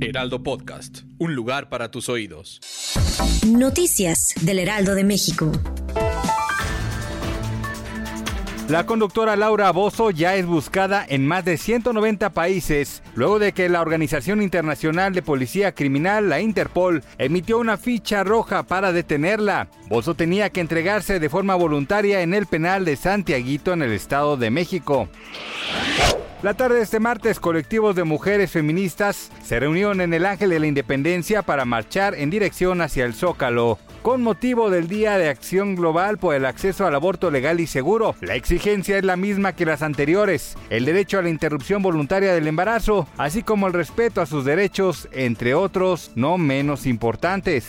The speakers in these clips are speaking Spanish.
Heraldo Podcast, un lugar para tus oídos. Noticias del Heraldo de México. La conductora Laura Bozo ya es buscada en más de 190 países, luego de que la Organización Internacional de Policía Criminal, la Interpol, emitió una ficha roja para detenerla. Bozo tenía que entregarse de forma voluntaria en el penal de Santiaguito en el Estado de México. La tarde de este martes, colectivos de mujeres feministas se reunieron en el Ángel de la Independencia para marchar en dirección hacia el Zócalo. Con motivo del Día de Acción Global por el acceso al aborto legal y seguro, la exigencia es la misma que las anteriores, el derecho a la interrupción voluntaria del embarazo, así como el respeto a sus derechos, entre otros no menos importantes.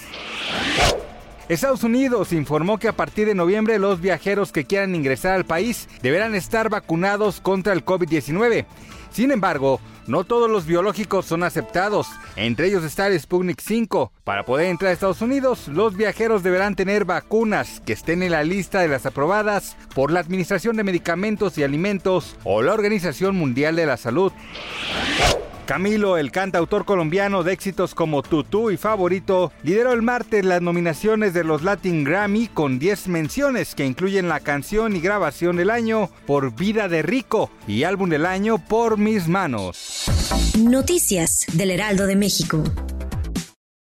Estados Unidos informó que a partir de noviembre los viajeros que quieran ingresar al país deberán estar vacunados contra el COVID-19. Sin embargo, no todos los biológicos son aceptados, entre ellos está el Sputnik 5. Para poder entrar a Estados Unidos, los viajeros deberán tener vacunas que estén en la lista de las aprobadas por la Administración de Medicamentos y Alimentos o la Organización Mundial de la Salud. Camilo, el cantautor colombiano de éxitos como Tutú y Favorito, lideró el martes las nominaciones de los Latin Grammy con 10 menciones que incluyen la canción y grabación del año por Vida de Rico y álbum del año por Mis Manos. Noticias del Heraldo de México.